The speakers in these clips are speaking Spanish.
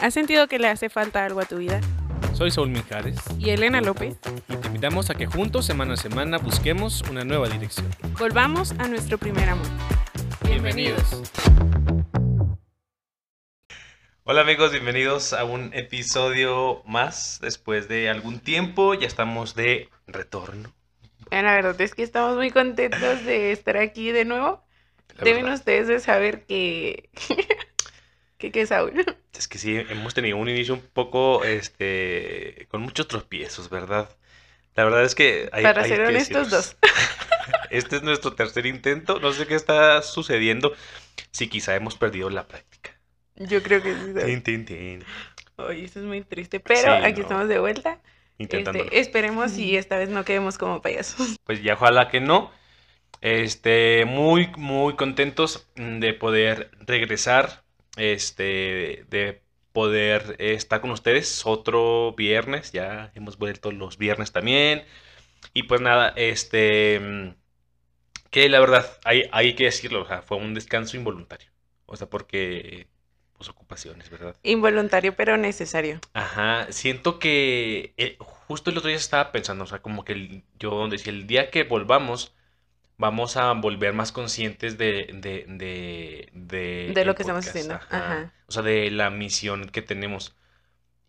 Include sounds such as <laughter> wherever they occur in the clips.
¿Has sentido que le hace falta algo a tu vida? Soy Saúl Mijares Y Elena López. y te invitamos a que juntos semana a semana busquemos una nueva dirección. Volvamos a nuestro primer amor. Hola amigos, bienvenidos a un episodio más. Después de algún tiempo, ya estamos de retorno. La verdad es que estamos muy contentos de estar aquí de nuevo. Deben ustedes de saber que... <laughs> que que Saúl. Es que sí, hemos tenido un inicio un poco, este, con muchos tropiezos, ¿verdad? La verdad es que hay, Para hay ser honestos, dos. <laughs> Este es nuestro tercer intento. No sé qué está sucediendo. Si quizá hemos perdido la práctica. Yo creo que sí. ¿sabes? Tin, tin, tin. Ay, eso es muy triste. Pero Sí, aquí no. estamos de vuelta. Intentándolo. Este, esperemos y esta vez no quedemos como payasos. <laughs> Pues ya ojalá que no. Este, muy, muy contentos de poder regresar. Este, de poder estar con ustedes otro viernes. Ya hemos vuelto los viernes también. Y pues nada, este, que la verdad, hay, hay que decirlo, o sea, fue un descanso involuntario. O sea, porque, pues ocupaciones, ¿verdad? Involuntario, pero necesario. Ajá, siento que eh, justo el otro día estaba pensando, o sea, como que el- yo decía, el día que volvamos, vamos a volver más conscientes de, de, de, de De lo que estamos haciendo, ajá. O sea, de la misión que tenemos.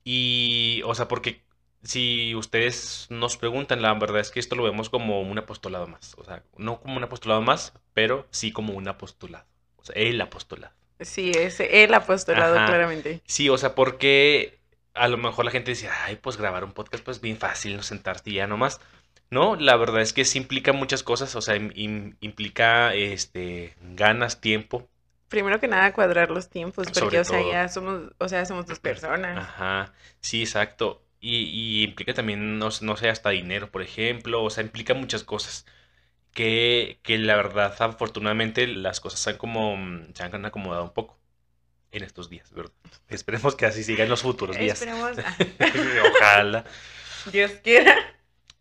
Y, o sea, porque si ustedes nos preguntan, la verdad es que esto lo vemos como un apostolado más. O sea, no como un apostolado más, pero sí como un apostolado. O sea, el apostolado. Sí, es el apostolado, Ajá. claramente. Sí, o sea, porque a lo mejor la gente dice, ay, pues grabar un podcast, pues bien fácil, no sentarte y ya nomás. No, la verdad es que sí implica muchas cosas, o sea, im- im- implica este ganas, tiempo. Primero que nada, cuadrar los tiempos, porque, Sobre o sea, todo. ya somos, o sea, somos dos personas. Ajá, sí, exacto. Y, y implica también, no, no sé, hasta dinero, por ejemplo, o sea, implica muchas cosas. Que, que la verdad, afortunadamente, las cosas han como, mm, se han acomodado un poco en estos días, ¿verdad? <laughs> Esperemos que así siga en los futuros días. Esperemos, <laughs> <laughs> Ojalá. Dios quiera.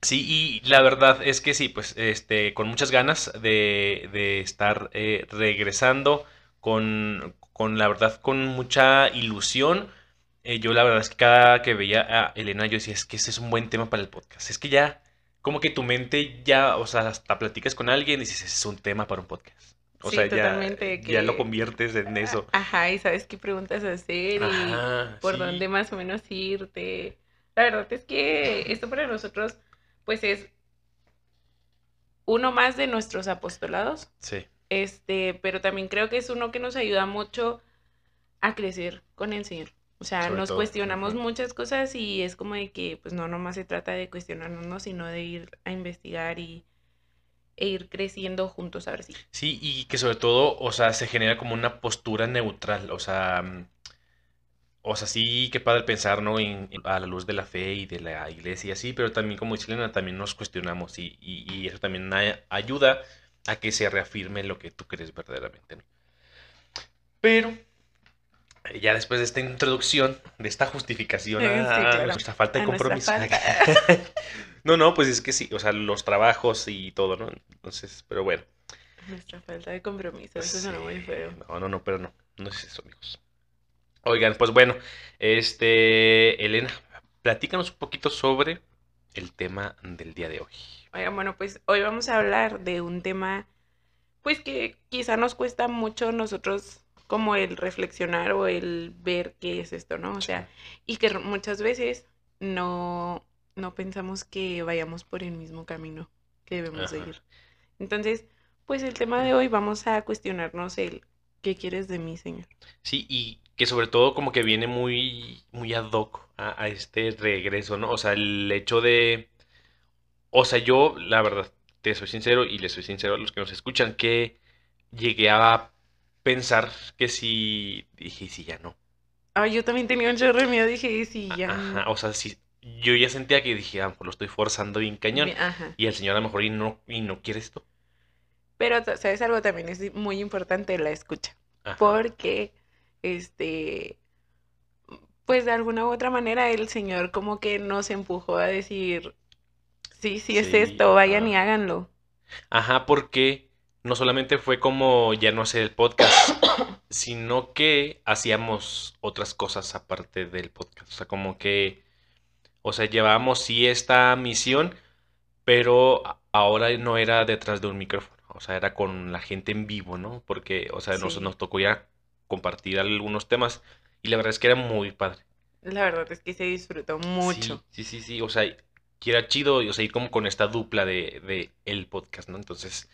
Sí, y la verdad es que sí, pues este, con muchas ganas de, de estar eh, regresando, con, con la verdad, con mucha ilusión. Eh, yo la verdad es que cada que veía a Elena, yo decía, es que ese es un buen tema para el podcast. Es que ya, como que tu mente ya, o sea, hasta platicas con alguien y dices, ese es un tema para un podcast. O Sí, sea, ya, totalmente, ya lo que- conviertes en eso. Ajá, y sabes qué preguntas hacer y por sí. dónde más o menos irte. La verdad es que esto para nosotros, pues es uno más de nuestros apostolados. Sí, Este, pero también creo que es uno que nos ayuda mucho a crecer con el Señor. O sea, Sobre nos todo, cuestionamos muchas cosas y es como de que, pues no nomás se trata de cuestionarnos, sino de ir a investigar y e ir creciendo juntos, ahora sí. Sí, y que sobre todo, o sea, se genera como una postura neutral, o sea, o sea, sí, qué padre pensar, ¿no? En, en- a la luz de la fe y de la iglesia y así, pero también como dice Elena, también nos cuestionamos y, y- y eso también a- ayuda a que se reafirme lo que tú crees verdaderamente, ¿no? Pero, eh, ya después de esta introducción, de esta justificación Sí, a claro. nuestra falta de A compromiso. falta. <laughs> No, no, pues es que sí, o sea, los trabajos y todo, ¿no? Entonces, pero bueno. Nuestra falta de compromiso, eso suena muy Sí, feo. No, no, no, pero no. No es eso, amigos. Oigan, pues bueno, este, Elena, platícanos un poquito sobre el tema del día de hoy. Oigan, bueno, pues hoy vamos a hablar de un tema, pues que quizá nos cuesta mucho nosotros como el reflexionar o el ver qué es esto, ¿no? O sea, y que muchas veces no, no pensamos que vayamos por el mismo camino que debemos seguir. Entonces, pues el tema de hoy vamos a cuestionarnos el ¿qué quieres de mí, Señor? Sí, y que sobre todo como que viene muy, muy ad hoc a, a este regreso, ¿no? O sea, el hecho de, o sea, yo, la verdad, te soy sincero y les soy sincero a los que nos escuchan, que llegué a pensar que si, dije, si ya no. Ay, yo también tenía un chorro de miedo, dije, sí, ya. Ajá, o sea, si yo ya sentía que dije, ah, pues lo estoy forzando bien cañón. Ajá. Y el señor a lo mejor y no, y no quiere esto. Pero, ¿sabes algo? También es muy importante la escucha. Ajá. porque este pues de alguna u otra manera el Señor como que nos empujó a decir sí, sí es esto, vayan y háganlo. Ajá, porque no solamente fue como ya no hacer el podcast, <coughs> sino que hacíamos otras cosas aparte del podcast. O sea, como que, o sea, llevábamos sí esta misión, pero ahora no era detrás de un micrófono. O sea, era con la gente en vivo, ¿no? Porque, o sea, nos, Sí. nos tocó ya compartir algunos temas y la verdad es que era muy padre. La verdad es que se disfrutó mucho. Sí, sí, sí, sí, o sea, que era chido, o sea, ir como con esta dupla de, de el podcast, ¿no? Entonces,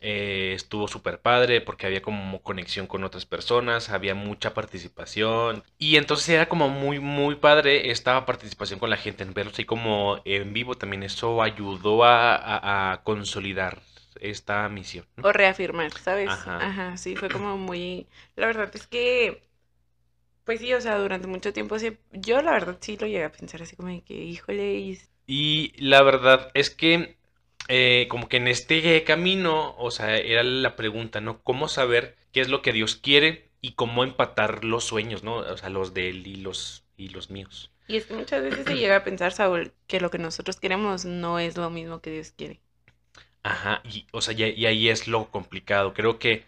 eh, estuvo súper padre porque había como conexión con otras personas, había mucha participación y entonces era como muy, muy padre esta participación con la gente, en verlos ahí como en vivo también eso ayudó a, a- a consolidar esta misión, ¿no? O reafirmar, ¿sabes? Ajá. Ajá, sí, fue como muy... La verdad es que, pues sí, o sea, durante mucho tiempo sí, yo la verdad sí lo llegué a pensar así como de que, híjole, y- Y la verdad es que eh, como que en este camino, o sea, era la pregunta, ¿no? ¿Cómo saber qué es lo que Dios quiere y cómo empatar los sueños, ¿no? O sea, los de él y los, y los míos. y es que muchas veces se llega a pensar, Saúl, que lo que nosotros queremos no es lo mismo que Dios quiere. Ajá, y, o sea, y, ahí es lo complicado. Creo que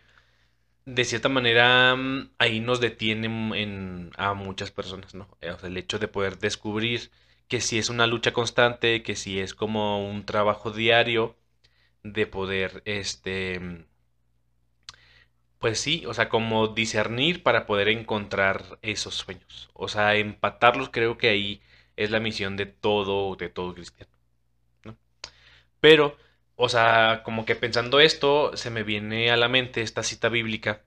de cierta manera mm, ahí nos detienen en, a muchas personas, ¿no? Eh, O sea, el hecho de poder descubrir que si es una lucha constante, que si es como un trabajo diario, de poder, este, mm, pues sí, o sea, como discernir para poder encontrar esos sueños. O sea, empatarlos creo que ahí es la misión de todo, de todo cristiano, ¿no? Pero, o sea, como que pensando esto, se me viene a la mente esta cita bíblica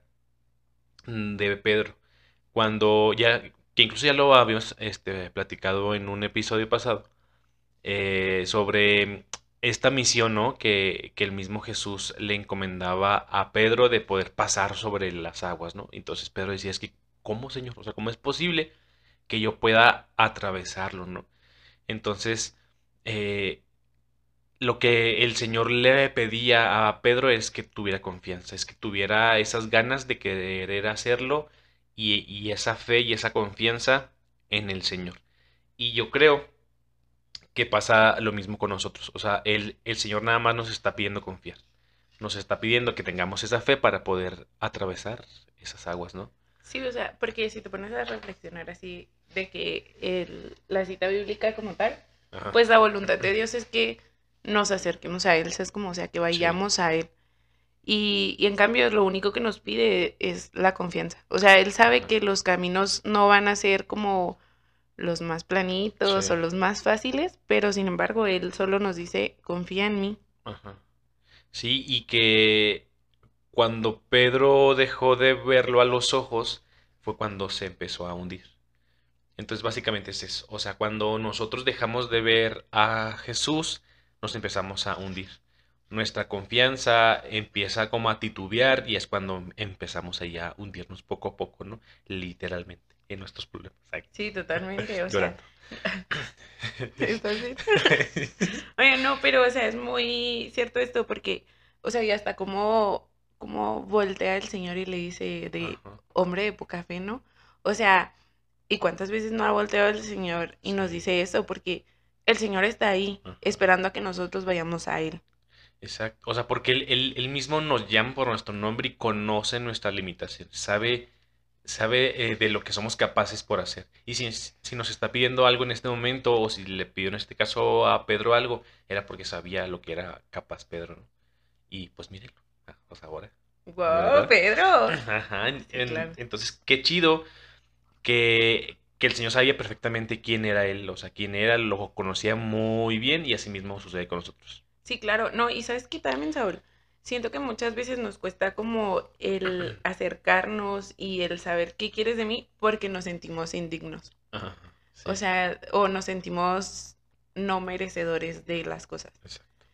mm, de Pedro, cuando ya, que incluso ya lo habíamos este, platicado en un episodio pasado, eh, sobre esta misión, ¿no? Que, que el mismo Jesús le encomendaba a Pedro de poder pasar sobre las aguas, ¿no? Entonces Pedro decía, es que, ¿cómo, Señor? O sea, ¿cómo es posible que yo pueda atravesarlo, ¿no? Entonces, eh, lo que el Señor le pedía a Pedro es que tuviera confianza, es que tuviera esas ganas de querer hacerlo y, y esa fe y esa confianza en el Señor. Y yo creo que pasa lo mismo con nosotros. O sea, el, el Señor nada más nos está pidiendo confiar. Nos está pidiendo que tengamos esa fe para poder atravesar esas aguas, ¿no? Sí, o sea, porque si te pones a reflexionar así de que el- la cita bíblica como tal, Ajá. pues la voluntad de Dios es que nos acerquemos a Él, es como, o sea, que vayamos a Él. Y, y en cambio lo único que nos pide es la confianza. O sea, Él sabe que los caminos no van a ser como los más planitos Sí. o los más fáciles, pero sin embargo Él solo nos dice, confía en mí. Ajá. Sí, y que cuando Pedro dejó de verlo a los ojos fue cuando se empezó a hundir. Entonces básicamente es eso. O sea, cuando nosotros dejamos de ver a Jesús, nos empezamos a hundir. Nuestra confianza empieza como a titubear y es cuando empezamos ahí a hundirnos poco a poco, ¿no? Literalmente, en nuestros problemas. Sí, totalmente. O <laughs> sea. Oye, <laughs> <laughs> no, pero, o sea, es muy cierto esto porque, o sea, ya está como, como voltea el Señor y le dice de Ajá. hombre de poca fe, ¿no? O sea, ¿y cuántas veces no ha volteado el Señor y nos dice eso? Porque el Señor está ahí, esperando a que nosotros vayamos a Él. Exacto. O sea, porque él, él- él mismo nos llama por nuestro nombre y conoce nuestras limitaciones. Sabe, sabe eh, de lo que somos capaces por hacer. Y si, si nos está pidiendo algo en este momento, o si le pidió en este caso a Pedro algo, era porque sabía lo que era capaz Pedro, ¿no? Y pues mírenlo. Ah, o sea, ahora. ¡Wow, ¿Verdad? Pedro! Ajá. en- Sí, en- claro. Entonces, qué chido que, que el Señor sabía perfectamente quién era Él. O sea, quién era, lo conocía muy bien y así mismo sucede con nosotros. Sí, claro. No, y sabes que también, Saúl, siento que muchas veces nos cuesta como el acercarnos y el saber qué quieres de mí porque nos sentimos indignos. Ajá. sí, O sea, o nos sentimos no merecedores de las cosas. exacto.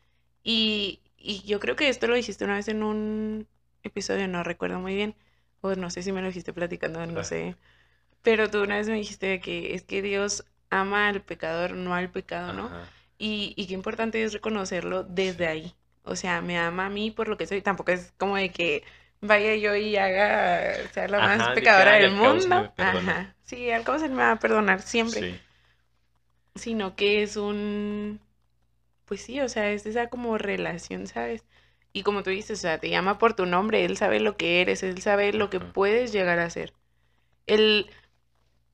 Y, y yo creo que esto lo dijiste una vez en un episodio, no recuerdo muy bien, o no sé si me lo dijiste platicando, no Ajá. sé. Pero tú una vez me dijiste que es que Dios ama al pecador, no al pecado, ¿no? Ajá. Y, y qué importante es reconocerlo desde Sí. ahí. O sea, me ama a mí por lo que soy. Tampoco es como de que vaya yo y haga, sea la más Ajá, de que, pecadora "Ay, del mundo. perdona". Ajá. Sí, al cabo se me va a perdonar siempre. Sí. Sino que es un, pues sí, o sea, es esa como relación, ¿sabes? Y como tú dices, o sea, te llama por tu nombre, Él sabe lo que eres, Él sabe lo que puedes llegar a ser. Él,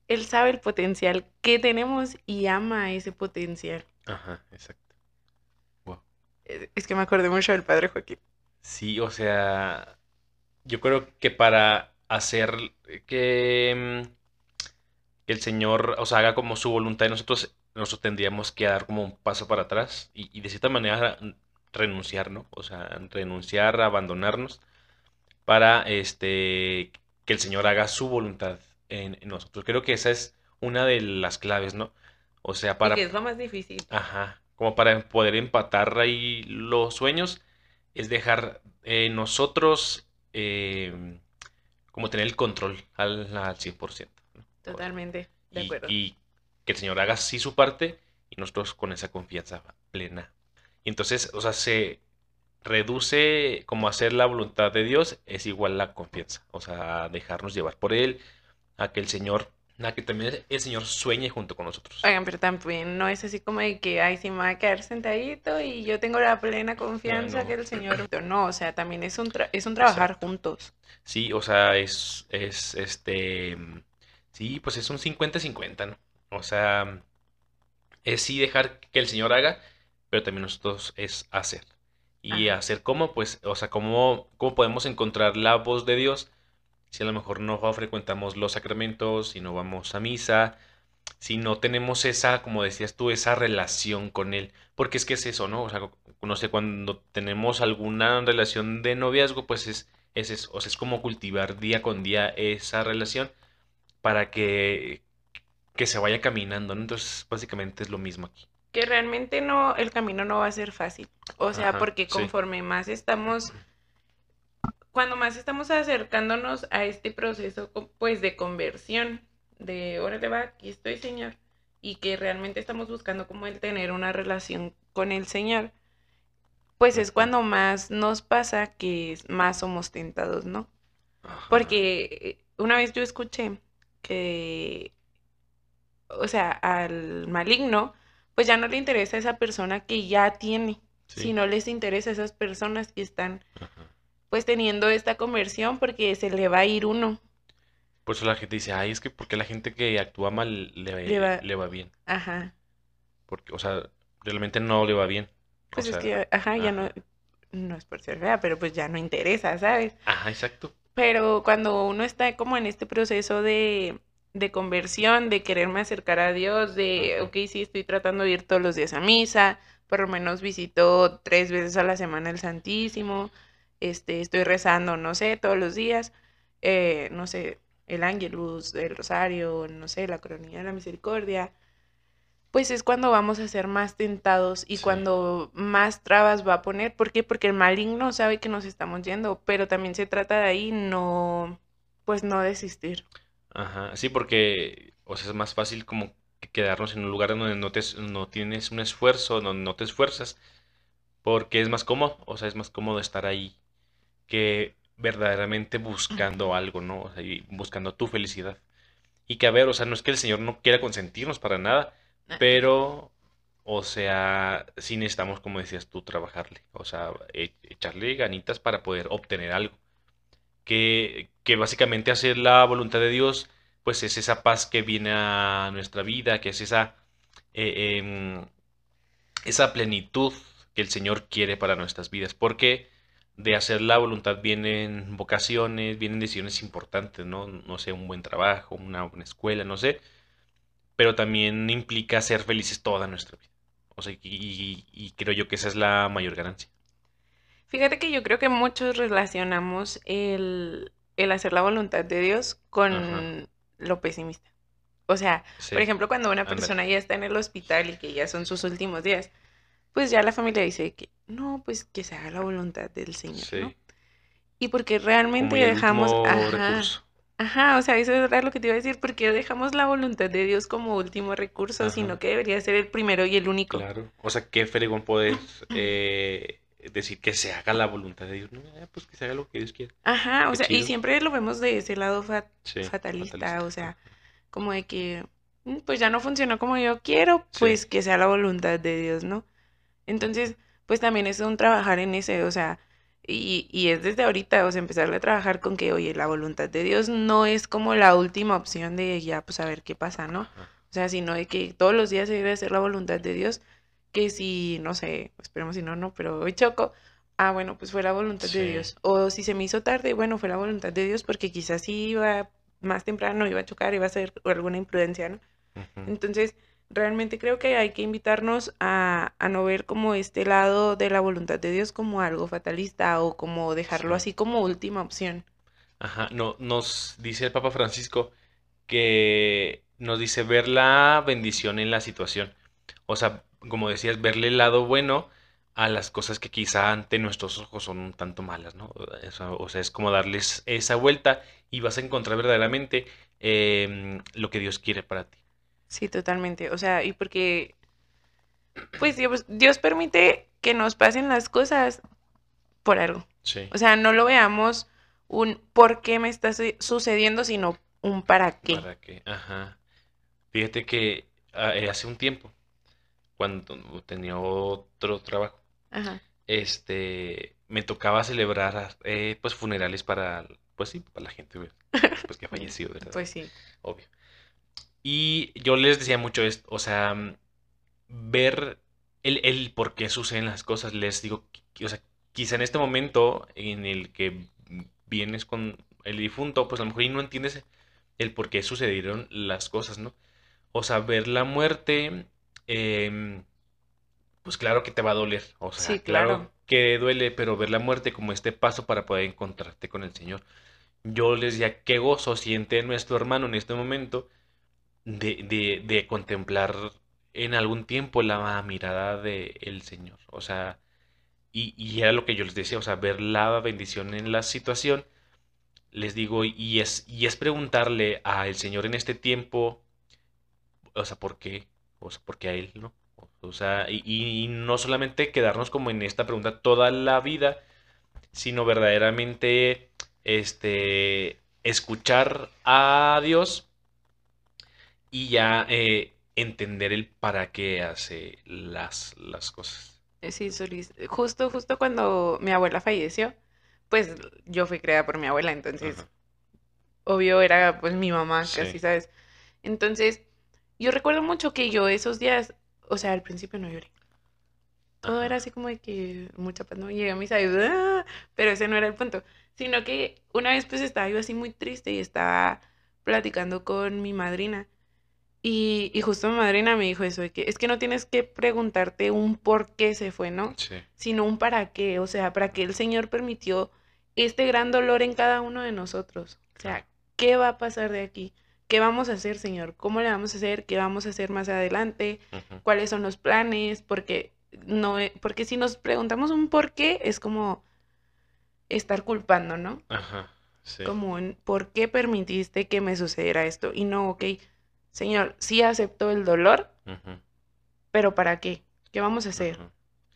él sabe el potencial que tenemos y ama ese potencial. Ajá, exacto. Wow. Es es que me acordé mucho del Padre Joaquín. Sí, o sea, yo creo que para hacer que, mm, el Señor, o sea, haga como su voluntad nosotros, nosotros tendríamos que dar como un paso para atrás y, y de cierta manera renunciar, ¿no? O sea, renunciar, abandonarnos para este que el Señor haga su voluntad en, en nosotros. Creo que esa es una de las claves, ¿no? O sea, Y que para, es lo más difícil. ajá, como para poder empatar ahí los sueños, es dejar eh, nosotros eh, como tener el control al, al 100%, ¿no? Totalmente, de Y, acuerdo. y que el Señor haga así su parte y nosotros con esa confianza plena. Y entonces, o sea, se reduce como hacer la voluntad de Dios es igual la confianza, o sea, dejarnos llevar por Él, a que el Señor, a que también el Señor sueñe junto con nosotros. Oigan, pero también no es así como de que, ay, sí me voy a quedar sentadito y yo tengo la plena confianza que no. el Señor... <laughs> No, o sea, también es un, tra- es un trabajar Exacto. juntos. Sí, o sea, es, es este, sí, pues es un 50-50, ¿no? O sea, es sí dejar que el Señor haga, pero también nosotros es hacer. Y Ajá. hacer cómo, pues, o sea, cómo, cómo podemos encontrar la voz de Dios si a lo mejor no frecuentamos los sacramentos, si no vamos a misa, si no tenemos esa, como decías tú, esa relación con Él. Porque es que es eso, ¿no? O sea, no sé, cuando tenemos alguna relación de noviazgo, pues es, es eso, o sea, es como cultivar día con día esa relación para que, que se vaya caminando, ¿no? Entonces, básicamente es lo mismo aquí. Que realmente no, el camino no va a ser fácil. O sea, Ajá, porque sí. conforme más estamos, cuando más estamos acercándonos a este proceso, pues, de conversión, de, órale va, aquí estoy, Señor, y que realmente estamos buscando como el tener una relación con el Señor, pues es cuando más nos pasa que más somos tentados, ¿no? Porque eh, una vez yo escuché que, o sea, al maligno, pues ya no le interesa esa persona que ya tiene, Sí. sino les interesa esas personas que están Ajá. Pues teniendo esta conversión porque se le va a ir uno. Por eso la gente dice, ay, es que porque la gente que actúa mal le, Le va- le va bien. Ajá. Porque, o sea, realmente no le va bien. O Pues es sea, que, ajá, ya no, no es por ser fea, pero pues ya no interesa, ¿sabes? Ajá, exacto. Pero cuando uno está como en este proceso de, de conversión, de quererme acercar a Dios, de, ok, sí, estoy tratando de ir todos los días a misa, por lo menos visito tres veces a la semana el Santísimo, este, estoy rezando, no sé, todos los días, eh, no sé, el Ángelus, el Rosario, no sé, la Coronilla de la Misericordia, pues es cuando vamos a ser más tentados y Sí. cuando más trabas va a poner. ¿Por qué? Porque el maligno sabe que nos estamos yendo, pero también se trata de ahí no, pues no desistir. Ajá, sí, porque, o sea, es más fácil como que quedarnos en un lugar donde no te, no tienes un esfuerzo, donde no te esfuerzas, porque es más cómodo, o sea, es más cómodo estar ahí que verdaderamente buscando algo, ¿no? O sea, y buscando tu felicidad. Y que, a ver, o sea, no es que el Señor no quiera consentirnos para nada, pero, o sea, sí necesitamos, como decías tú, trabajarle, o sea, e- echarle ganitas para poder obtener algo. Que, que básicamente hacer la voluntad de Dios, pues es esa paz que viene a nuestra vida, que es esa, eh, em, esa plenitud que el Señor quiere para nuestras vidas. Porque de hacer la voluntad vienen vocaciones, vienen decisiones importantes, ¿no? No sé, un buen trabajo, una buena escuela, no sé. Pero también implica ser felices toda nuestra vida. O sea, y, y- y creo yo que esa es la mayor ganancia. Fíjate que yo creo que muchos relacionamos el, el hacer la voluntad de Dios con Ajá. lo pesimista. O sea, Sí, por ejemplo, cuando una persona ya está en el hospital y que ya son sus últimos días, pues ya la familia dice que no, pues que se haga la voluntad del Señor, ¿no? Y porque realmente dejamos, ajá, recurso. ajá, o sea, eso era lo que te iba a decir, porque dejamos la voluntad de Dios como último recurso, sino que debería ser el primero y el único. Claro. O sea, qué fregón poder <clears throat> eh, decir que se haga la voluntad de Dios. No, pues que se haga lo que Dios quiera. Ajá, o sea, y siempre lo vemos de ese lado Sí, fatalista, fatalista. o sea, como de que, "Mm, pues ya no funcionó como yo quiero, Sí, pues que sea la voluntad de Dios, ¿no? Entonces, pues también es un trabajar en ese, o sea, Y, y es desde ahorita, o sea, empezarle a trabajar con que, oye, la voluntad de Dios no es como la última opción de ya, pues a ver qué pasa, ¿no? O sea, sino de que todos los días se debe hacer la voluntad de Dios, que si, no sé, esperemos si no, no, pero hoy choco, ah, bueno, pues fue la voluntad de. Dios. O si se me hizo tarde, bueno, fue la voluntad de Dios porque quizás sí iba más temprano, iba a chocar, iba a ser alguna imprudencia, ¿no? Entonces, realmente creo que hay que invitarnos a, a no ver como este lado de la voluntad de Dios como algo fatalista o como dejarlo Sí. así como última opción. Ajá, no, nos dice el Papa Francisco que nos dice ver la bendición en la situación. O sea, como decías, verle el lado bueno a las cosas que quizá ante nuestros ojos son un tanto malas, ¿no? O sea, es como darles esa vuelta y vas a encontrar verdaderamente em, lo que Dios quiere para ti. Sí, totalmente. O sea, y porque, pues Dios, Dios permite que nos pasen las cosas por algo. Sí. O sea, no lo veamos un por qué me está su- sucediendo, sino un para qué. Para que, ajá. Fíjate que ah, eh, hace un tiempo, cuando tenía otro trabajo, Ajá. este, me tocaba celebrar eh, pues funerales para, pues sí, para la gente, pues que ha <laughs> fallecido, ¿verdad? Pues sí. Obvio. Y yo les decía mucho esto, o sea, ver el, el por qué suceden las cosas, les digo, o sea, quizá en este momento en el que vienes con el difunto, pues a lo mejor y no entiendes el por qué sucedieron las cosas, ¿no? O sea, ver la muerte, em, pues claro que te va a doler, o sea, Sí, claro claro. que duele, pero ver la muerte como este paso para poder encontrarte con el Señor. Yo les decía, qué gozo siente nuestro hermano en este momento de, de, de contemplar en algún tiempo la mirada del Señor. O sea, y, y era lo que yo les decía, o sea, ver la bendición en la situación. Les digo, y es, y es preguntarle al Señor en este tiempo, o sea, ¿por qué? O sea, ¿por qué a Él, no? O sea, y, y no solamente quedarnos como en esta pregunta toda la vida, sino verdaderamente este, escuchar a Dios y ya eh, entender el para qué hace las, las cosas. Eh, Sí, Solís. Justo, justo cuando mi abuela falleció, pues yo fui creada por mi abuela, entonces Ajá. obvio era pues mi mamá, Sí. casi, ¿sabes? Entonces, yo recuerdo mucho que yo esos días, o sea, al principio no lloré. Todo era así como de que mucha paz, no llegué a misa y "Ah", pero ese no era el punto, sino que una vez pues estaba yo así muy triste y estaba platicando con mi madrina y, y justo mi madrina me dijo eso, de que es que no tienes que preguntarte un por qué se fue, ¿no? Sí. Sino un para qué, o sea, para qué el Señor permitió este gran dolor en cada uno de nosotros. O sea, Claro. ¿qué va a pasar de aquí? ¿Qué vamos a hacer, Señor? ¿Cómo le vamos a hacer? ¿Qué vamos a hacer más adelante? ¿Cuáles son los planes? Porque no, e- porque si nos preguntamos un por qué, es como estar culpando, ¿no? Ajá. Sí. Como un ¿por qué permitiste que me sucediera esto? Y no, ok, Señor, sí acepto el dolor, pero ¿para qué? ¿Qué vamos a hacer?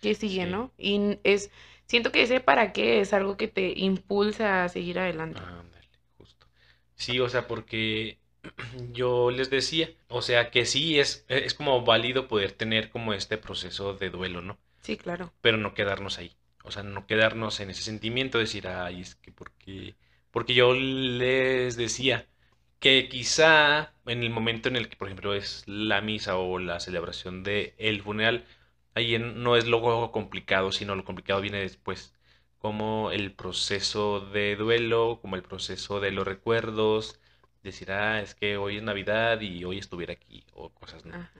¿Qué sigue, Sí. no? Y es, siento que ese para qué es algo que te impulsa a seguir adelante. Ándale, justo. Sí, o sea, porque <clears throat> yo les decía, o sea, que sí es, es como válido poder tener como este proceso de duelo, ¿no? Sí, claro. Pero no quedarnos ahí. O sea, no quedarnos en ese sentimiento de decir, ay, es que porque, porque yo les decía que quizá en el momento en el que, por ejemplo, es la misa o la celebración de el funeral, ahí no es lo complicado, sino lo complicado viene después, como el proceso de duelo, como el proceso de los recuerdos, decir, ah, es que hoy es Navidad y hoy estuviera aquí, o cosas, ¿no? Ajá.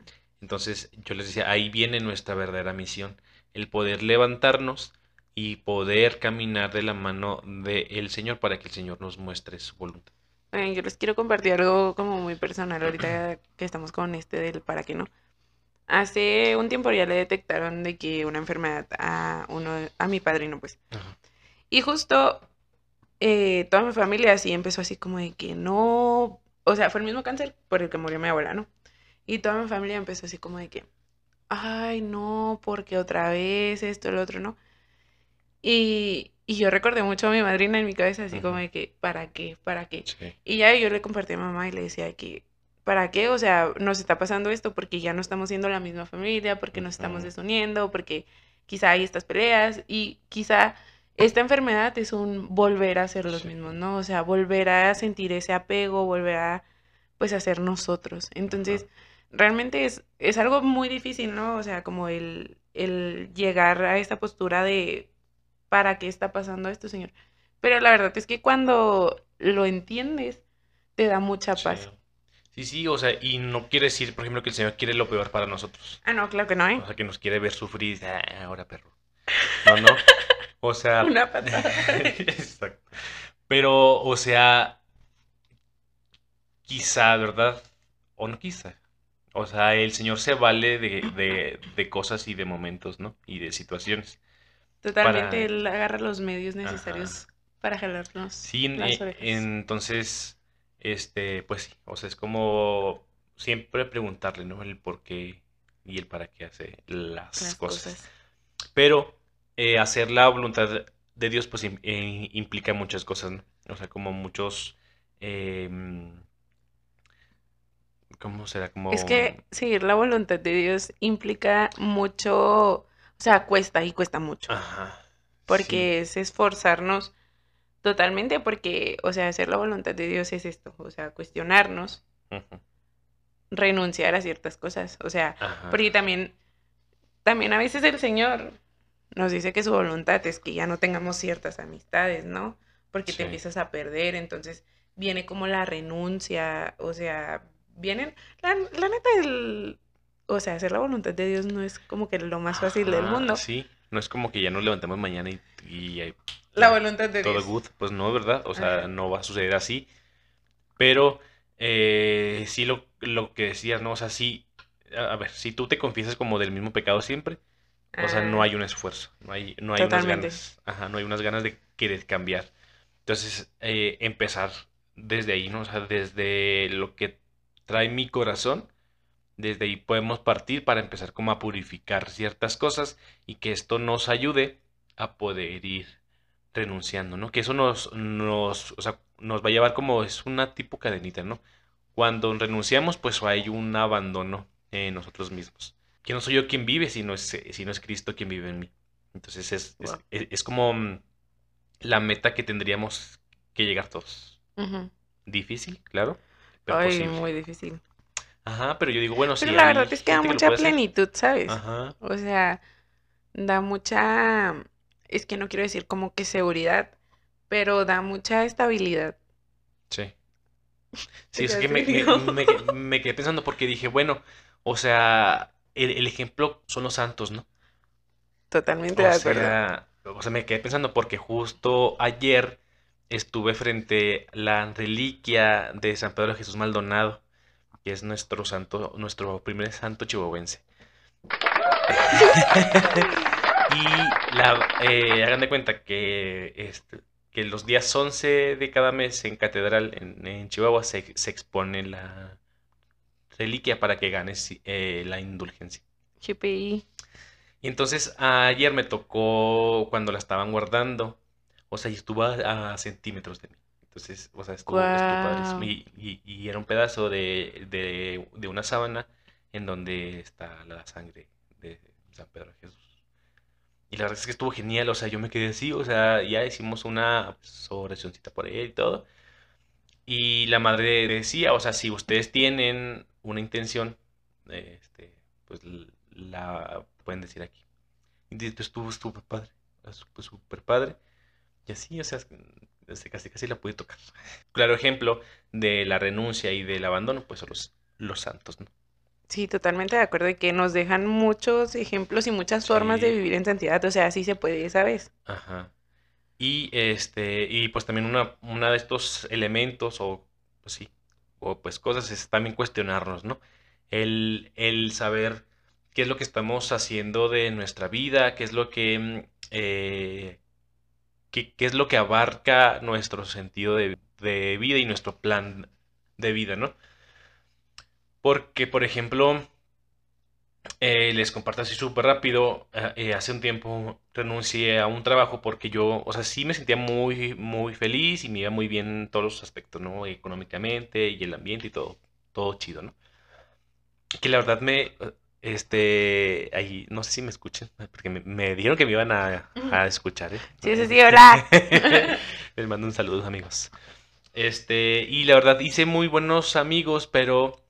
Entonces, yo les decía, ahí viene nuestra verdadera misión, el poder levantarnos y poder caminar de la mano del Señor para que el Señor nos muestre su voluntad. Eh, yo les quiero compartir algo como muy personal ahorita que estamos con este del para qué no. Hace un tiempo ya le detectaron de que una enfermedad a uno, a mi padrino, pues. Ajá. Y justo eh, toda mi familia así empezó así como de que no, o sea, fue el mismo cáncer por el que murió mi abuela, ¿no? Y toda mi familia empezó así como de que, ay, no, porque otra vez esto, el otro, ¿no? Y, y yo recordé mucho a mi madrina en mi cabeza, así como de que, ¿para qué? ¿Para qué? Sí. Y ya yo le compartí a mamá y le decía que, ¿para qué? O sea, nos está pasando esto porque ya no estamos siendo la misma familia, porque nos estamos desuniendo, porque quizá hay estas peleas y quizá esta enfermedad es un volver a ser los Sí. mismos, ¿no? O sea, volver a sentir ese apego, volver a, pues, a ser nosotros. Entonces, realmente es, es algo muy difícil, ¿no? O sea, como el, el llegar a esta postura de, ¿para qué está pasando esto, Señor? Pero la verdad es que cuando lo entiendes, te da mucha paz. Sí, sí, o sea, y no quiere decir, por ejemplo, que el Señor quiere lo peor para nosotros. Ah, no, claro que no, ¿eh? O sea, que nos quiere ver sufrir. Ah, ahora, perro. No, no. <laughs> O sea. Una <laughs> patada. Exacto. Pero, o sea, quizá, ¿verdad? O no quizá. O sea, el Señor se vale de, de, de cosas y de momentos, ¿no? Y de situaciones. Totalmente, Para- él agarra los medios necesarios para jalarnos Sí, eh, entonces, este, pues sí, o sea, es como siempre preguntarle, ¿no? El por qué y el para qué hace las, las cosas. cosas. Pero eh, hacer la voluntad de Dios, pues eh, implica muchas cosas, ¿no? O sea, como muchos, em, ¿cómo será? Como, Es que seguir la voluntad de Dios implica mucho, o sea, cuesta y cuesta mucho, ajá, sí, porque es esforzarnos totalmente, porque, o sea, hacer la voluntad de Dios es esto, o sea, cuestionarnos, renunciar a ciertas cosas, o sea, ajá, porque también, también a veces el Señor nos dice que su voluntad es que ya no tengamos ciertas amistades, ¿no? Porque Sí. te empiezas a perder, entonces viene como la renuncia, o sea, vienen, la, la neta, el, o sea, hacer la voluntad de Dios no es como que lo más fácil del mundo. Sí, no es como que ya nos levantemos mañana y, y La voluntad de todo Dios. good, pues no, ¿verdad? O sea, Ajá. no va a suceder así. Pero eh, sí lo, lo que decías, ¿no? O sea, sí, a a ver, si tú te confiesas como del mismo pecado siempre, o sea, no Ah, hay un esfuerzo, no hay, no hay unas ganas, ajá, no hay unas ganas de querer cambiar. Entonces, eh, empezar desde ahí, ¿no? O sea, desde lo que trae mi corazón, desde ahí podemos partir para empezar como a purificar ciertas cosas y que esto nos ayude a poder ir renunciando, ¿no? Que eso nos, nos, o sea, nos va a llevar como es una tipo cadenita, ¿no? Cuando renunciamos, pues hay un abandono en nosotros mismos. Que no soy yo quien vive, sino es, sino es Cristo quien vive en mí. Entonces es, es, Wow. es- es como mm, la meta que tendríamos que llegar todos. Difícil, claro, pero Ay, posible. muy difícil. Ajá, pero yo digo, bueno, Pero si la verdad es que da mucha plenitud, ¿sabes? Ajá, O sea, da mucha, es que no quiero decir como que seguridad, pero da mucha estabilidad. sí. <laughs> Sí, es que me, me- frío. me- me quedé pensando porque dije, bueno, o sea, el, el ejemplo son los santos, ¿no? Totalmente O de acuerdo. sea, o sea, me quedé pensando porque justo ayer estuve frente a la reliquia de San Pedro Jesús Maldonado, que es nuestro santo, nuestro primer santo chihuahuense. <laughs> Y la, eh, hagan de cuenta que, este, que los días 11 de cada mes en Catedral, en, en Chihuahua, se, se expone la reliquia para que ganes eh, la indulgencia. Y entonces ayer me tocó cuando la estaban guardando, o sea, y estuvo a, a centímetros de mí. Entonces, o sea, estuvo, estuvo padrísimo. Guau. Y, y- y era un pedazo de, de, de una sábana en donde está la sangre de San Pedro Jesús. Y la verdad es que estuvo genial, o sea, yo me quedé así, o sea, ya hicimos una pues, oracioncita por él y todo. Y la madre decía, o sea, si ustedes tienen una intención, este, pues la pueden decir aquí. Y pues, estuvo súper padre, súper padre. Y así, o sea, este, casi casi la pude tocar. Claro ejemplo de la renuncia y del abandono, pues son los, los santos, ¿no? Sí, totalmente de acuerdo y que nos dejan muchos ejemplos y muchas formas de vivir en santidad. O sea, así se puede, ¿sabes? Ajá. Y este, y pues también una, una de estos elementos, o pues sí, o pues cosas, es también cuestionarnos, ¿no? El, el saber qué es lo que estamos haciendo de nuestra vida, qué es lo que, mm, eh, qué, qué es lo que abarca nuestro sentido de, de vida y nuestro plan de vida, ¿no? Porque, por ejemplo, eh, les comparto así súper rápido. eh, eh, hace un tiempo renuncié a un trabajo porque yo, o sea, sí me sentía muy, muy feliz y me iba muy bien en todos los aspectos, ¿no? Económicamente y el ambiente y todo, todo chido, ¿no? Que la verdad me, Este, ahí, no sé si me escuchan, porque me, me dijeron que me iban a, a escuchar, ¿eh? Sí, sí, sí, hola. <laughs> Les mando un saludo, amigos. Este, y la verdad hice muy buenos amigos, pero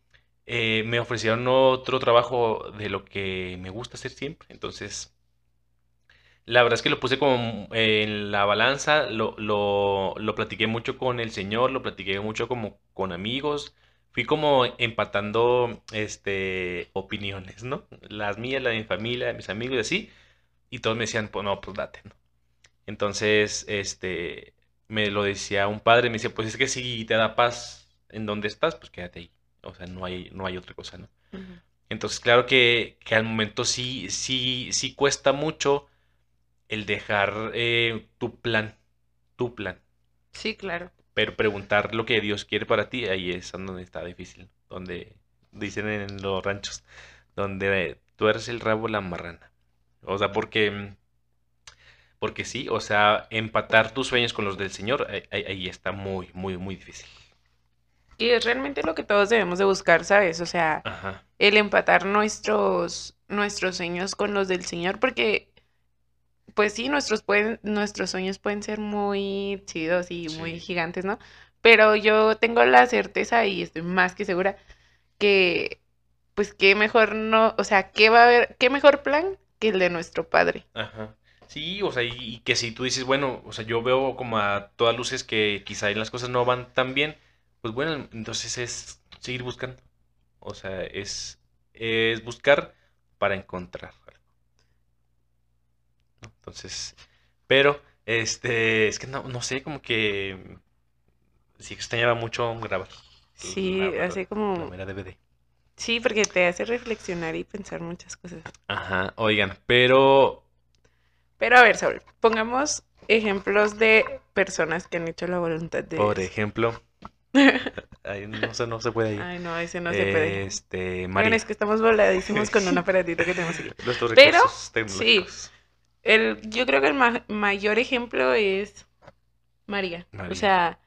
eh, me ofrecieron otro trabajo de lo que me gusta hacer siempre. Entonces, la verdad es que lo puse como en la balanza, lo, lo, lo platiqué mucho con el señor, lo platiqué mucho como con amigos. Fui como empatando este opiniones, ¿no? Las mías, las de mi familia, de mis amigos y así. Y todos me decían, pues no, pues date, ¿no? Entonces, este, me lo decía un padre, me decía, pues es que si te da paz en donde estás, pues quédate ahí. O sea, no hay, no hay otra cosa, ¿no? Entonces, claro que, que al momento sí, sí, sí cuesta mucho el dejar eh, tu plan, tu plan. Sí, claro. Pero preguntar lo que Dios quiere para ti, ahí es donde está difícil. Donde dicen en los ranchos, donde tú eres el rabo, la marrana. O sea, porque, porque sí, o sea, empatar tus sueños con los del Señor, ahí, ahí- ahí está muy, muy, muy difícil. Y es realmente lo que todos debemos de buscar, ¿sabes? O sea, Ajá. el empatar nuestros, nuestros sueños con los del Señor, porque, pues sí, nuestros, pueden, nuestros sueños pueden ser muy chidos y muy gigantes, ¿no? Pero yo tengo la certeza y estoy más que segura que, pues, qué mejor no, o sea, qué va a haber, qué mejor plan que el de nuestro Padre. Ajá. Sí, o sea, y, y que si tú dices, bueno, o sea, yo veo como a todas luces que quizá las cosas no van tan bien, pues bueno, entonces es seguir buscando. O sea, es, es buscar para encontrar ¿no? Entonces, pero, este, es que no, no sé, como que sí extrañaba mucho grabar. Sí, la- así como, mera DVD. sí, porque te hace reflexionar y pensar muchas cosas. Ajá, oigan, pero Pero a ver, Saúl, pongamos ejemplos de personas que han hecho la voluntad de por Dios. ejemplo, <laughs> ay, no se, no se puede ir. Ay, no, ese no se puede. Este, Bueno, María. es que estamos voladísimos con un <laughs> aparatito que tenemos aquí. Nuestros Pero, tecnológicos. El, yo creo que el ma- mayor ejemplo es María. María. O sea,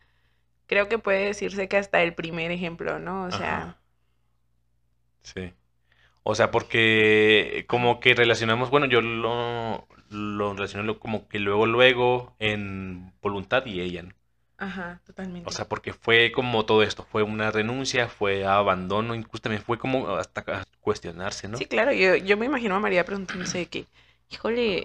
creo que puede decirse que hasta el primer ejemplo, ¿no? O sea. Sí. O sea, porque como que relacionamos, bueno, yo lo, lo relaciono como que luego, luego en voluntad y ella, ¿no? ajá, totalmente. O sea, porque fue como todo esto, fue una renuncia, fue abandono, incluso también fue como hasta cuestionarse, ¿no? Sí, claro, yo, yo me imagino a María preguntándose de que, híjole,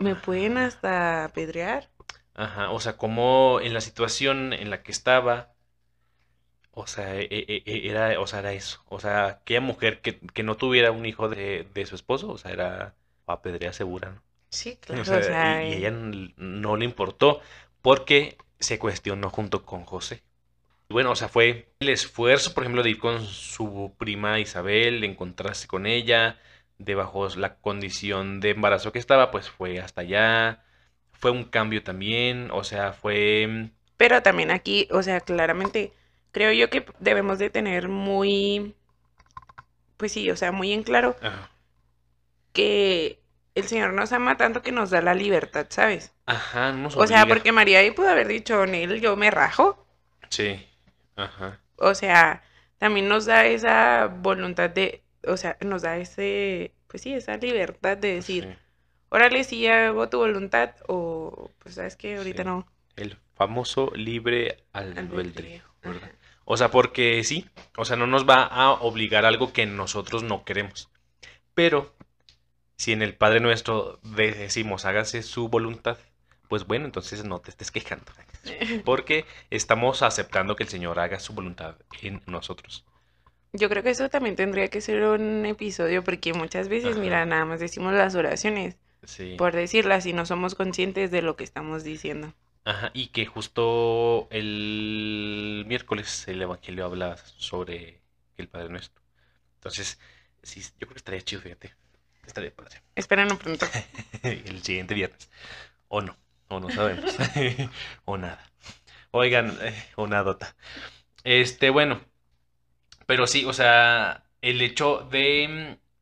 ¿me pueden hasta apedrear? Ajá, o sea, como en la situación en la que estaba, o sea, e- e- e- era, o sea, era eso. O sea, aquella mujer que, que no tuviera un hijo de, de su esposo, o sea, era apedrea segura, ¿no? Sí, O claro, sea, o sea, y, y eh, ella n- no le importó porque se cuestionó junto con José. Bueno, o sea, fue el esfuerzo, por ejemplo, de ir con su prima Isabel, de encontrarse con ella, de bajo la condición de embarazo que estaba, pues fue hasta allá. Fue un cambio también, o sea, fue... Pero también aquí, o sea, claramente, creo yo que debemos de tener muy, pues sí, o sea, muy en claro Ajá, que el Señor nos ama tanto que nos da la libertad, ¿sabes? Ajá, no O sea, porque María ahí pudo haber dicho, Nel, yo me rajo. Sí, ajá, O sea, también nos da esa voluntad de, o sea, nos da ese, pues sí, esa libertad de decir, sí. órale, sí hago tu voluntad, o pues sabes que ahorita Sí. no. El famoso libre albedrío. ¿verdad? O sea, porque sí, o sea, no nos va a obligar a algo que nosotros no queremos. Pero si en el Padre Nuestro de- decimos hágase su voluntad, pues bueno, entonces no te estés quejando. <laughs> Porque estamos aceptando que el Señor haga su voluntad en nosotros. Yo creo que eso también tendría que ser un episodio porque muchas veces, Ajá. mira, nada más decimos las oraciones Sí. por decirlas y no somos conscientes de lo que estamos diciendo. Ajá, y que justo el miércoles el Evangelio habla sobre el Padre Nuestro. Entonces, sí, yo creo que estaría chido, fíjate. Estaría padre. <laughs> Espéranos pronto. el siguiente viernes. O no, o no sabemos. <laughs> o nada. Oigan, eh, o nadota. Este, bueno. Pero sí, o sea, el hecho de,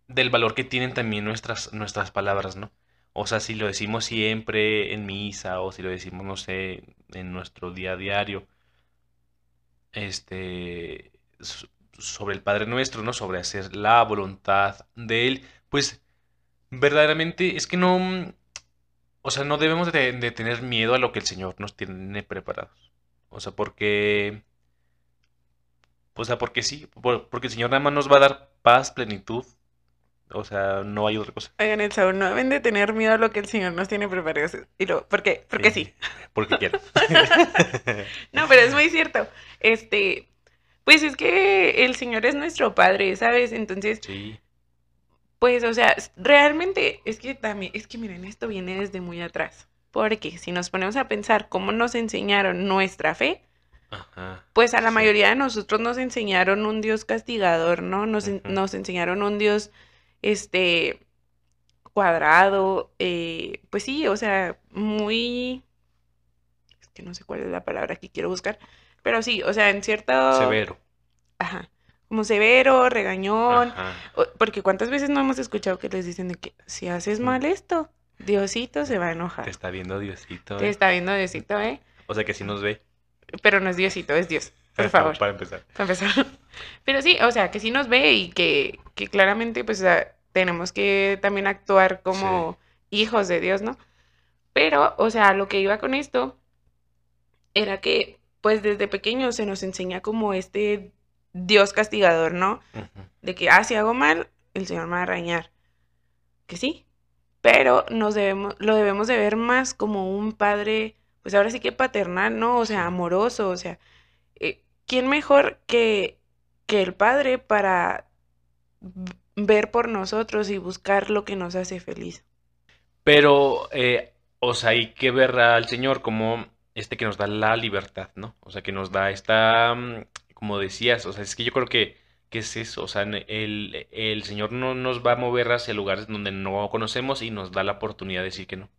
mm, del valor que tienen también nuestras, nuestras palabras, ¿no? O sea, si lo decimos siempre en misa o si lo decimos, no sé, en nuestro día a diario, este, sobre el Padre Nuestro, ¿no? Sobre hacer la voluntad de Él, pues verdaderamente es que no, mm, o sea, no debemos de, de tener miedo a lo que el Señor nos tiene preparados. O sea, porque, o sea, porque sí, por- porque el Señor nada más nos va a dar paz, plenitud. O sea, no hay otra cosa. Oigan, el Saúl, no deben de tener miedo a lo que el Señor nos tiene preparado. Y lo, ¿Por qué? Porque sí. Porque quiero. <laughs> No, pero es muy cierto. Este, pues es que el Señor es nuestro Padre, ¿sabes? Entonces, Sí, pues, o sea, realmente es que también, es que miren, esto viene desde muy atrás. Porque si nos ponemos a pensar cómo nos enseñaron nuestra fe, ajá. pues a la Sí. mayoría de nosotros nos enseñaron un Dios castigador, ¿no? Nos, nos enseñaron un Dios, este, cuadrado, eh, pues sí, o sea, muy, es que no sé cuál es la palabra que quiero buscar, pero sí, o sea, en cierto, Severo. ajá, como severo, regañón, Ajá. porque cuántas veces no hemos escuchado que les dicen de que si haces mal esto, Diosito se va a enojar. Te está viendo Diosito. Te ¿eh? está viendo Diosito, ¿eh? O sea que sí nos ve. Pero no es Diosito, es Dios, por favor. Para empezar. Para empezar. <laughs> Pero sí, o sea, que sí nos ve y que, que claramente pues o sea, tenemos que también actuar como hijos de Dios, ¿no? Pero, o sea, lo que iba con esto era que pues desde pequeños se nos enseña como este Dios castigador, ¿no? De que, ah, si hago mal, el Señor me va a regañar. Que sí, pero nos debemos, lo debemos de ver más como un padre, pues ahora sí que paternal, ¿no? O sea, amoroso, o sea, eh, ¿quién mejor que, que el padre para ver por nosotros y buscar lo que nos hace feliz? Pero, eh, o sea, hay que ver al Señor como este que nos da la libertad, ¿no? O sea, que nos da esta, mm, como decías, o sea, es que yo creo que, que es eso, o sea, el, el Señor no nos va a mover hacia lugares donde no conocemos y nos da la oportunidad de decir que no.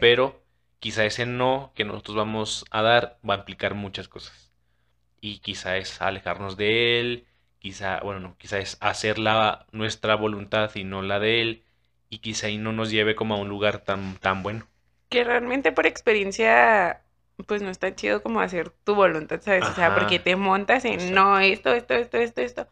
Pero quizá ese no que nosotros vamos a dar va a implicar muchas cosas. Y quizá es alejarnos de Él, quizá, bueno, no, quizá es hacer la, nuestra voluntad y no la de Él, y quizá ahí no nos lleve como a un lugar tan, tan bueno. Que realmente por experiencia, pues no está chido como hacer tu voluntad, ¿sabes? O sea, porque te montas en, Exacto. no, esto, esto, esto, esto, esto.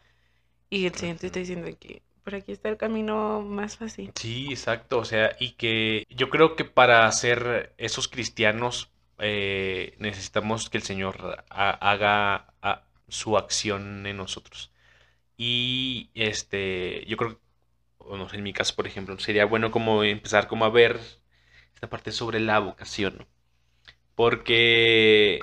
Y el Señor te está diciendo que por aquí está el camino más fácil. Sí, exacto, o sea, y que yo creo que para ser esos cristianos eh, necesitamos que el Señor ha- haga su acción en nosotros. Y este, yo creo, no sé, en mi caso, por ejemplo, sería bueno como empezar como a ver esta parte sobre la vocación, ¿no? Porque,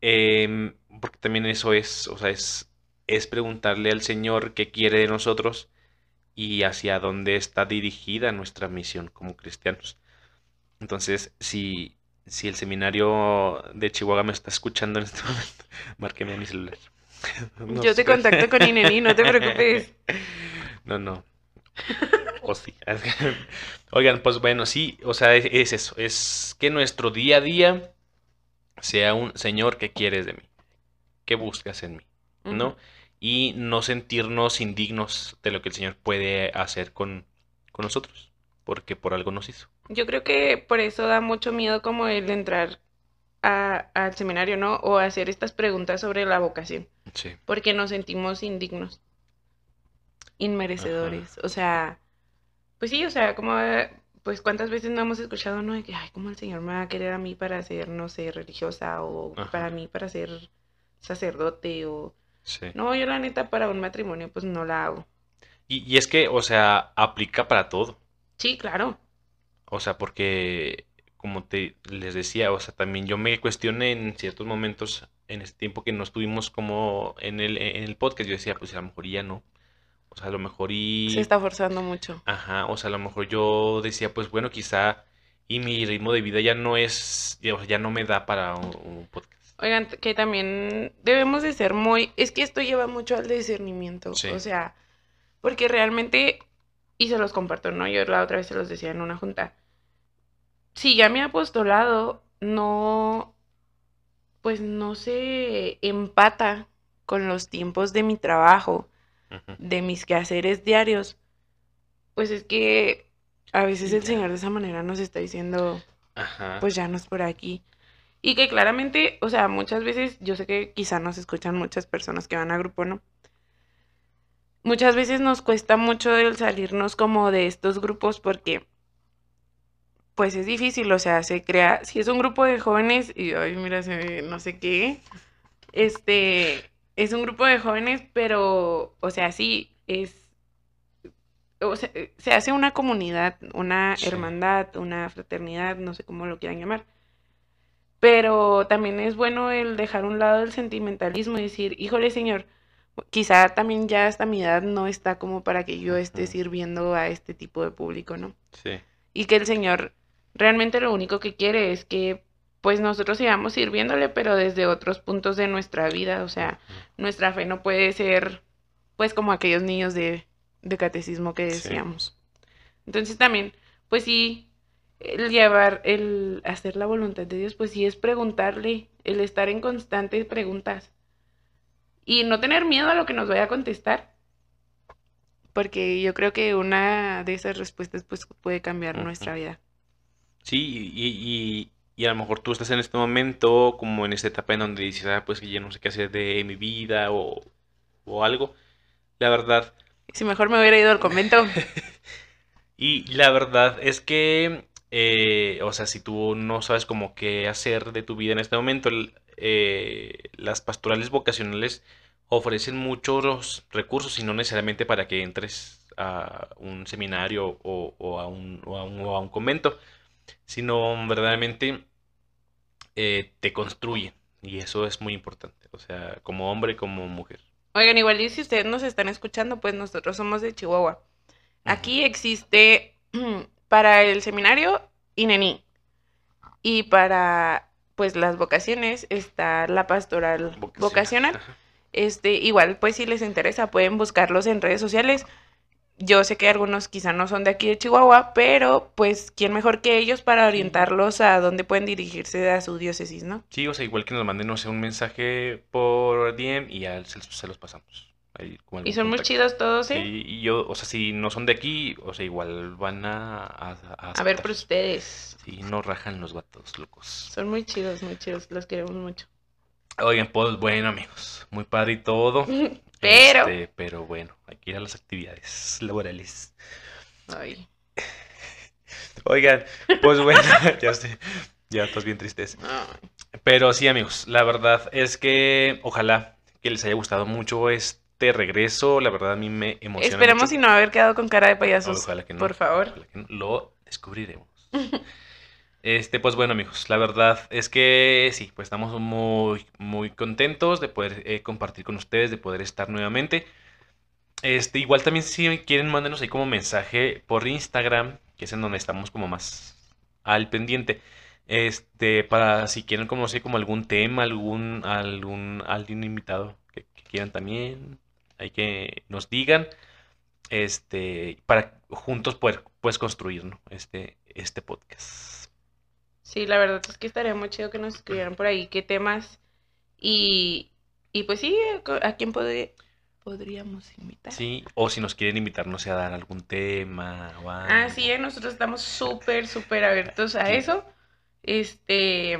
em, porque también eso es, o sea, es, es preguntarle al Señor qué quiere de nosotros y hacia dónde está dirigida nuestra misión como cristianos. Entonces, si, si el seminario de Chihuahua me está escuchando en este <laughs> momento, márqueme a mi celular. <laughs> No Yo te contacto con Ineni, no te preocupes. <laughs> No, no. O sí. Oigan, pues bueno, sí, o sea, es, es eso, es que nuestro día a día sea un Señor, ¿qué quieres de mí? ¿Qué buscas en mí? ¿No? Y no sentirnos indignos de lo que el Señor puede hacer con, con nosotros, porque por algo nos hizo. Yo creo que por eso da mucho miedo como el entrar a- al seminario, ¿no? O hacer estas preguntas sobre la vocación, Sí. porque nos sentimos indignos, inmerecedores. O sea, pues sí, o sea, como, eh, pues cuántas veces no hemos escuchado, ¿no? De que, ay, ¿cómo el Señor me va a querer a mí para ser, no sé, religiosa o Ajá. para mí para ser sacerdote o... Sí. No, yo la neta para un matrimonio pues no la hago. Y, y es que, o sea, aplica para todo. Sí, claro. O sea, porque, como te les decía, o sea, también yo me cuestioné en ciertos momentos, en este tiempo que no estuvimos como en el, en el podcast, yo decía, pues a lo mejor ya no. O sea, a lo mejor y... Se está forzando mucho. Ajá, o sea, a lo mejor yo decía, pues bueno, quizá y mi ritmo de vida ya no es, ya, o sea, ya no me da para un, un podcast. Oigan, que también debemos de ser muy, es que esto lleva mucho al discernimiento, Sí. o sea, porque realmente, y se los comparto, ¿no? Yo la otra vez se los decía en una junta, si ya mi apostolado no, pues no se empata con los tiempos de mi trabajo, de mis quehaceres diarios, pues es que a veces el. Señor de esa manera nos está diciendo, Ajá. pues ya no es por aquí. Y que claramente, o sea, muchas veces, yo sé que quizá nos escuchan muchas personas que van a grupo, ¿no? muchas veces nos cuesta mucho el salirnos como de estos grupos porque pues es difícil, o sea, se crea, si es un grupo de jóvenes y ay, mira, se, no sé qué, este, es un grupo de jóvenes, pero, o sea, sí, es, o sea, se hace una comunidad, una Sí. hermandad, una fraternidad, no sé cómo lo quieran llamar. Pero también es bueno el dejar un lado el sentimentalismo y decir, híjole, señor, quizá también ya hasta mi edad no está como para que yo esté sirviendo a este tipo de público, ¿no? Sí. Y que el señor realmente lo único que quiere es que pues nosotros sigamos sirviéndole, pero desde otros puntos de nuestra vida, o sea, nuestra fe no puede ser pues como aquellos niños de, de catecismo que Sí. decíamos. Entonces también, pues sí, el llevar, el hacer la voluntad de Dios, pues sí es preguntarle, el estar en constantes preguntas y no tener miedo a lo que nos vaya a contestar, porque yo creo que una de esas respuestas pues puede cambiar nuestra vida. Sí, y, y- y a lo mejor tú estás en este momento, como en esta etapa en donde dices, ah, pues que ya no sé qué hacer de mi vida o, o algo. La verdad, Si mejor me hubiera ido al convento, <laughs> y la verdad es que, eh, o sea, si tú no sabes como qué hacer de tu vida en este momento, el- eh, las pastorales vocacionales ofrecen muchos recursos y no necesariamente para que entres a un seminario o, o a un, o a un- o a un convento, sino verdaderamente eh, te construyen y eso es muy importante, o sea, como hombre, como mujer. Oigan, igual y si ustedes nos están escuchando, pues nosotros somos de Chihuahua. Aquí existe <clears throat> para el seminario INENI y para pues las vocaciones está la pastoral Vocacional. Este, igual pues si les interesa pueden buscarlos en redes sociales. Yo sé que algunos quizá no son de aquí de Chihuahua, pero pues quién mejor que ellos para orientarlos a dónde pueden dirigirse a su diócesis, ¿no? Sí, o sea, igual que nos manden, no sé, un mensaje por DM y ya se los pasamos. Como Y son muy chidos todos, ¿eh? Sí, y yo, o sea, si no son de aquí, o sea, igual van a, a, a A ver por ustedes. Sí, no rajan los vatos locos. Son muy chidos, muy chidos, los queremos mucho. Oigan, pues bueno, amigos, muy padre y todo. <laughs> Pero Este, pero bueno, hay que ir a las actividades laborales. Ay, <laughs> Oigan, pues bueno, <laughs> ya sé, ya estás bien tristes. Pero sí, amigos, la verdad es que ojalá que les haya gustado mucho este regreso. La verdad a mí me emociona Esperemos mucho. y no haber quedado con cara de payasos. Ojalá que no. Por favor. Ojalá que no. Lo descubriremos. <laughs> Este, pues bueno, amigos, la verdad es que sí, pues estamos muy, muy contentos de poder eh, compartir con ustedes, de poder estar nuevamente. Este, igual también si quieren, mándenos ahí como mensaje por Instagram, que es en donde estamos como más al pendiente. Este, para si quieren sé, como algún tema, algún, algún, alguien invitado que, que quieran también, hay que nos digan. Este, para juntos poder pues construir, ¿no? Este, este podcast. Sí, la verdad es que estaría muy chido que nos escribieran por ahí qué temas y, y pues sí, a quién podría- podríamos invitar. Sí, o si nos quieren invitar, no sé, a dar algún tema o algo. Ah, sí, eh, nosotros estamos súper, súper abiertos a Sí. eso. Este,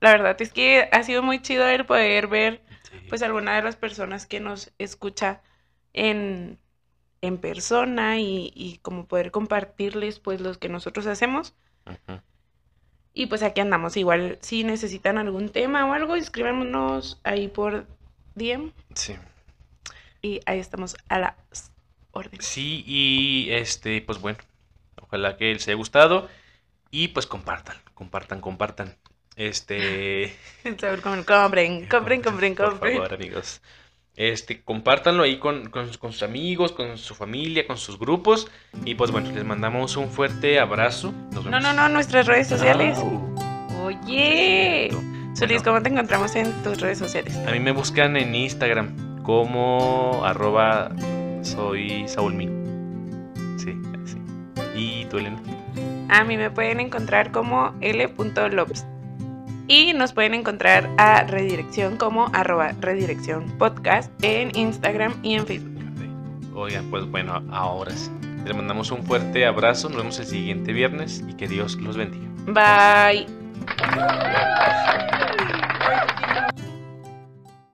la verdad es que ha sido muy chido el poder ver Sí. pues alguna de las personas que nos escucha en, en persona y, y como poder compartirles pues los que nosotros hacemos. Y pues aquí andamos. Igual si necesitan algún tema o algo, escríbanos ahí por DM Sí. y ahí estamos a las órdenes. Sí, y este, pues bueno, ojalá que les haya gustado y pues compartan, compartan, compartan. Este, <laughs> Compren, compren, compren, compren, por favor, amigos. Este, compártanlo ahí con, con- con sus amigos, con su familia, con sus grupos. Y pues bueno, les mandamos un fuerte abrazo. Nos No, vemos. no, no, nuestras redes sociales. Oye. Solís, Bueno. ¿cómo te encontramos en tus redes sociales? A mí me buscan en Instagram como arroba soy Saúlmin. Sí, así. ¿Y tú, Elena? A mí me pueden encontrar como l.lops. Y nos pueden encontrar a Redirección como arroba Redirección Podcast en Instagram y en Facebook. Oigan, pues bueno, ahora sí. Les mandamos un fuerte abrazo. Nos vemos el siguiente viernes y que Dios los bendiga. Bye. Bye.